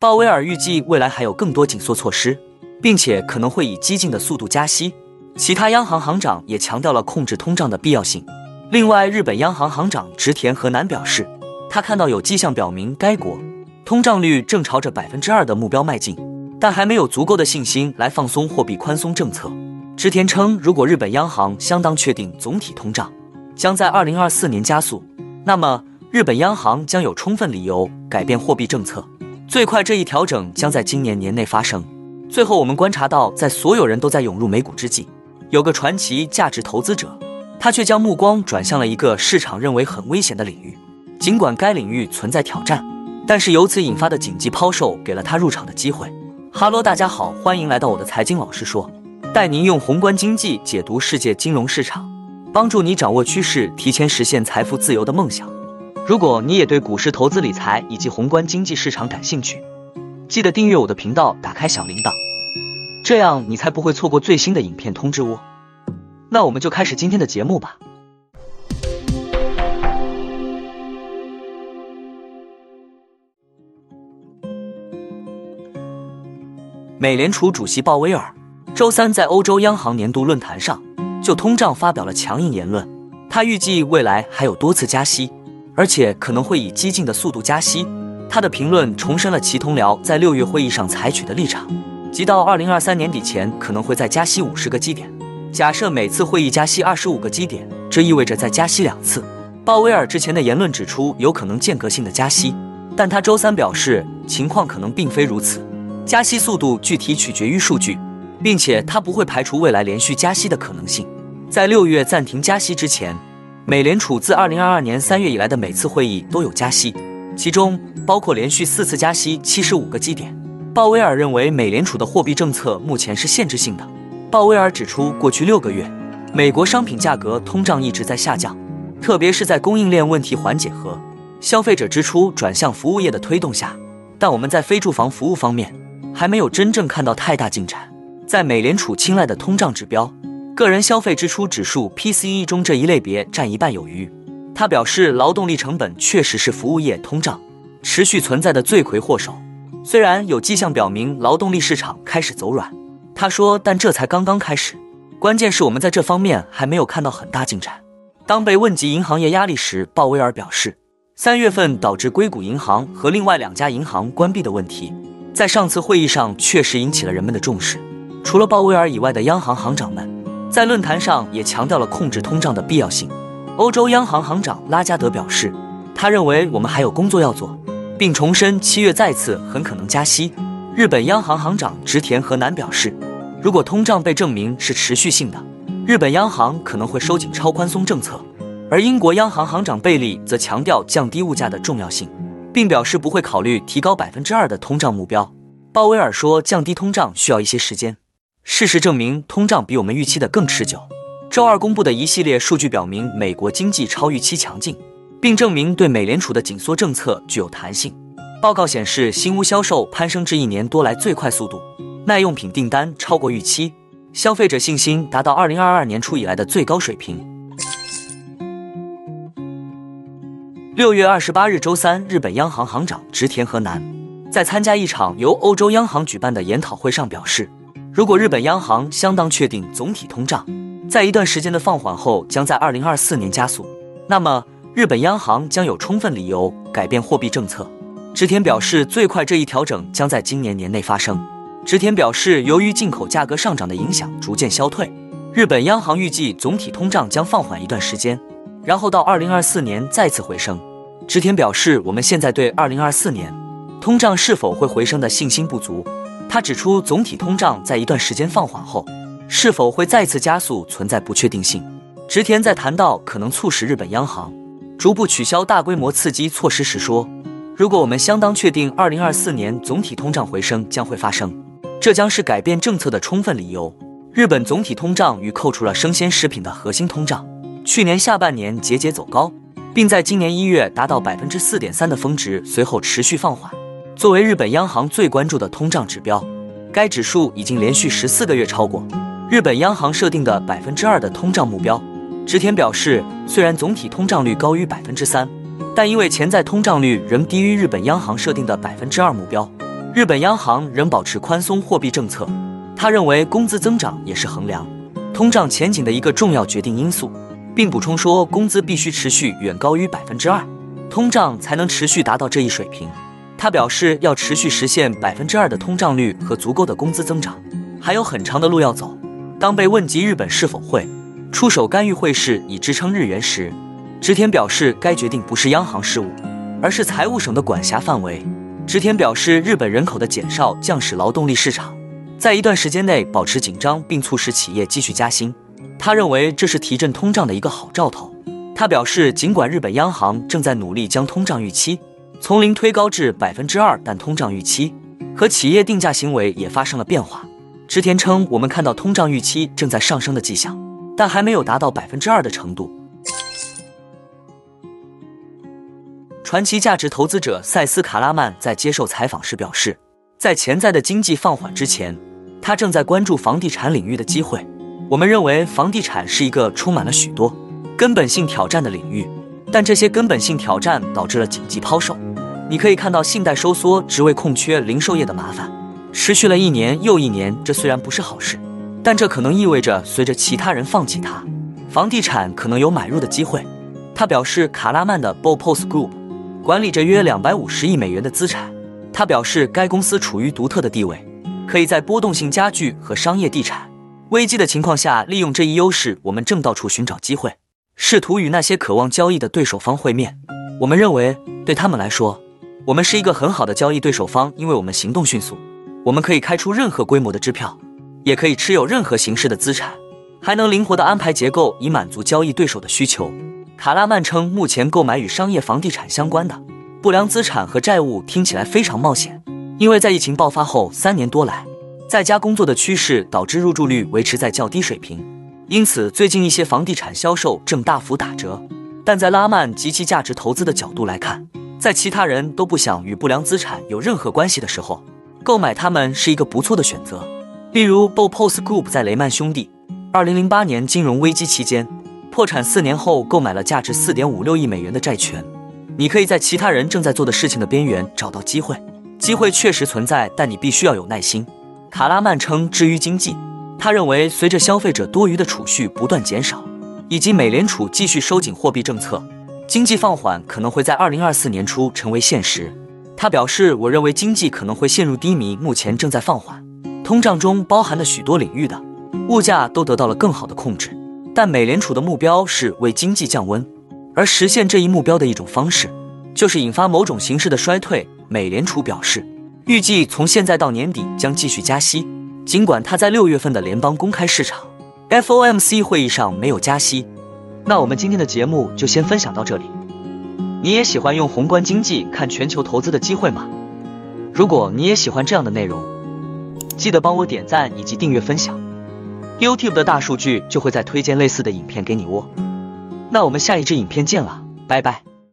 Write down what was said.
鲍威尔预计未来还有更多紧缩措施，并且可能会以激进的速度加息。其他央行行长也强调了控制通胀的必要性。另外，日本央行行长植田和男表示，他看到有迹象表明该国通胀率正朝着百分之二的目标迈进，但还没有足够的信心来放松货币宽松政策。植田称，如果日本央行相当确定总体通胀将在二零二四年加速，那么日本央行将有充分理由改变货币政策。最快这一调整将在今年年内发生。最后，我们观察到，在所有人都在涌入美股之际，有个传奇价值投资者，他却将目光转向了一个市场认为很危险的领域。尽管该领域存在挑战，但是由此引发的紧急抛售给了他入场的机会。哈喽，大家好，欢迎来到我的财经老师说，带您用宏观经济解读世界金融市场，帮助你掌握趋势，提前实现财富自由的梦想。如果你也对股市投资理财以及宏观经济市场感兴趣，记得订阅我的频道，打开小铃铛，这样你才不会错过最新的影片通知哦。那我们就开始今天的节目吧。美联储主席鲍威尔周三在欧洲央行年度论坛上就通胀发表了强硬言论，他预计未来还有多次加息。而且可能会以激进的速度加息。他的评论重申了其同僚在六月会议上采取的立场，即到二零二三年底前可能会再加息五十个基点。假设每次会议加息二十五个基点，这意味着再加息两次。鲍威尔之前的言论指出有可能间隔性的加息，但他周三表示情况可能并非如此，加息速度具体取决于数据，并且他不会排除未来连续加息的可能性。在六月暂停加息之前。美联储自二零二二年三月以来的每次会议都有加息，其中包括连续四次加息七十五个基点。鲍威尔认为美联储的货币政策目前是限制性的。鲍威尔指出，过去六个月，美国商品价格通胀一直在下降，特别是在供应链问题缓解和消费者支出转向服务业的推动下。但我们在非住房服务方面还没有真正看到太大进展。在美联储青睐的通胀指标。个人消费支出指数 （PCE） 中这一类别占一半有余。他表示，劳动力成本确实是服务业通胀持续存在的罪魁祸首。虽然有迹象表明劳动力市场开始走软，他说，但这才刚刚开始。关键是我们在这方面还没有看到很大进展。当被问及银行业压力时，鲍威尔表示，三月份导致硅谷银行和另外两家银行关闭的问题，在上次会议上确实引起了人们的重视。除了鲍威尔以外的央行行长们。在论坛上也强调了控制通胀的必要性。欧洲央行行长拉加德表示，他认为我们还有工作要做，并重申七月再次很可能加息。日本央行行长植田和男表示，如果通胀被证明是持续性的，日本央行可能会收紧超宽松政策。而英国央行行长贝利则强调降低物价的重要性，并表示不会考虑提高百分之二的通胀目标。鲍威尔说，降低通胀需要一些时间。事实证明，通胀比我们预期的更持久。周二公布的一系列数据表明，美国经济超预期强劲，并证明对美联储的紧缩政策具有弹性。报告显示，新屋销售攀升至一年多来最快速度，耐用品订单超过预期，消费者信心达到二零二二年初以来的最高水平。六月二十八日周三，日本央行行长植田和男在参加一场由欧洲央行举办的研讨会上表示。如果日本央行相当确定总体通胀在一段时间的放缓后将在二零二四年加速，那么日本央行将有充分理由改变货币政策。植田表示，最快这一调整将在今年年内发生。植田表示，由于进口价格上涨的影响逐渐消退，日本央行预计总体通胀将放缓一段时间，然后到二零二四年再次回升。植田表示，我们现在对二零二四年通胀是否会回升的信心不足。他指出，总体通胀在一段时间放缓后，是否会再次加速存在不确定性。植田在谈到可能促使日本央行逐步取消大规模刺激措施时说：“如果我们相当确定2024年总体通胀回升将会发生，这将是改变政策的充分理由。”日本总体通胀与扣除了生鲜食品的核心通胀，去年下半年节节走高，并在今年一月达到百分之四点三的峰值，随后持续放缓。作为日本央行最关注的通胀指标，该指数已经连续十四个月超过日本央行设定的百分之二的通胀目标。植田表示，虽然总体通胀率高于百分之三，但因为潜在通胀率仍低于日本央行设定的百分之二目标，日本央行仍保持宽松货币政策。他认为工资增长也是衡量通胀前景的一个重要决定因素，并补充说，工资必须持续远高于百分之二，通胀才能持续达到这一水平。他表示，要持续实现百分之二的通胀率和足够的工资增长，还有很长的路要走。当被问及日本是否会出手干预汇市以支撑日元时，植田表示，该决定不是央行事务，而是财务省的管辖范围。植田表示，日本人口的减少将使劳动力市场在一段时间内保持紧张，并促使企业继续加薪。他认为这是提振通胀的一个好兆头。他表示，尽管日本央行正在努力将通胀预期。从零推高至百分之二，但通胀预期和企业定价行为也发生了变化。池田称，我们看到通胀预期正在上升的迹象，但还没有达到百分之二的程度。传奇价值投资者塞斯·卡拉曼在接受采访时表示，在潜在的经济放缓之前，他正在关注房地产领域的机会。我们认为房地产是一个充满了许多根本性挑战的领域，但这些根本性挑战导致了紧急抛售。你可以看到信贷收缩、职位空缺、零售业的麻烦，持续了一年又一年。这虽然不是好事，但这可能意味着随着其他人放弃它，房地产可能有买入的机会。他表示，卡拉曼的 Bopos Group 管理着约两百五十亿美元的资产。他表示，该公司处于独特的地位，可以在波动性家具和商业地产危机的情况下利用这一优势。我们正到处寻找机会，试图与那些渴望交易的对手方会面。我们认为，对他们来说。我们是一个很好的交易对手方，因为我们行动迅速，我们可以开出任何规模的支票，也可以持有任何形式的资产，还能灵活的安排结构以满足交易对手的需求。卡拉曼称，目前购买与商业房地产相关的不良资产和债务听起来非常冒险，因为在疫情爆发后三年多来，在家工作的趋势导致入住率维持在较低水平，因此最近一些房地产销售正大幅打折。但在拉曼及其价值投资的角度来看，在其他人都不想与不良资产有任何关系的时候，购买它们是一个不错的选择。例如，Bopos Group 在雷曼兄弟2008年金融危机期间破产四年后购买了价值4.56亿美元的债权。你可以在其他人正在做的事情的边缘找到机会，机会确实存在，但你必须要有耐心。卡拉曼称，至于经济，他认为随着消费者多余的储蓄不断减少，以及美联储继续收紧货币政策。经济放缓可能会在二零二四年初成为现实。他表示：“我认为经济可能会陷入低迷，目前正在放缓。通胀中包含的许多领域的物价都得到了更好的控制。但美联储的目标是为经济降温，而实现这一目标的一种方式就是引发某种形式的衰退。”美联储表示，预计从现在到年底将继续加息，尽管他在六月份的联邦公开市场 （FOMC） 会议上没有加息。那我们今天的节目就先分享到这里。你也喜欢用宏观经济看全球投资的机会吗？如果你也喜欢这样的内容，记得帮我点赞以及订阅分享。YouTube 的大数据就会再推荐类似的影片给你哦。那我们下一支影片见了，拜拜。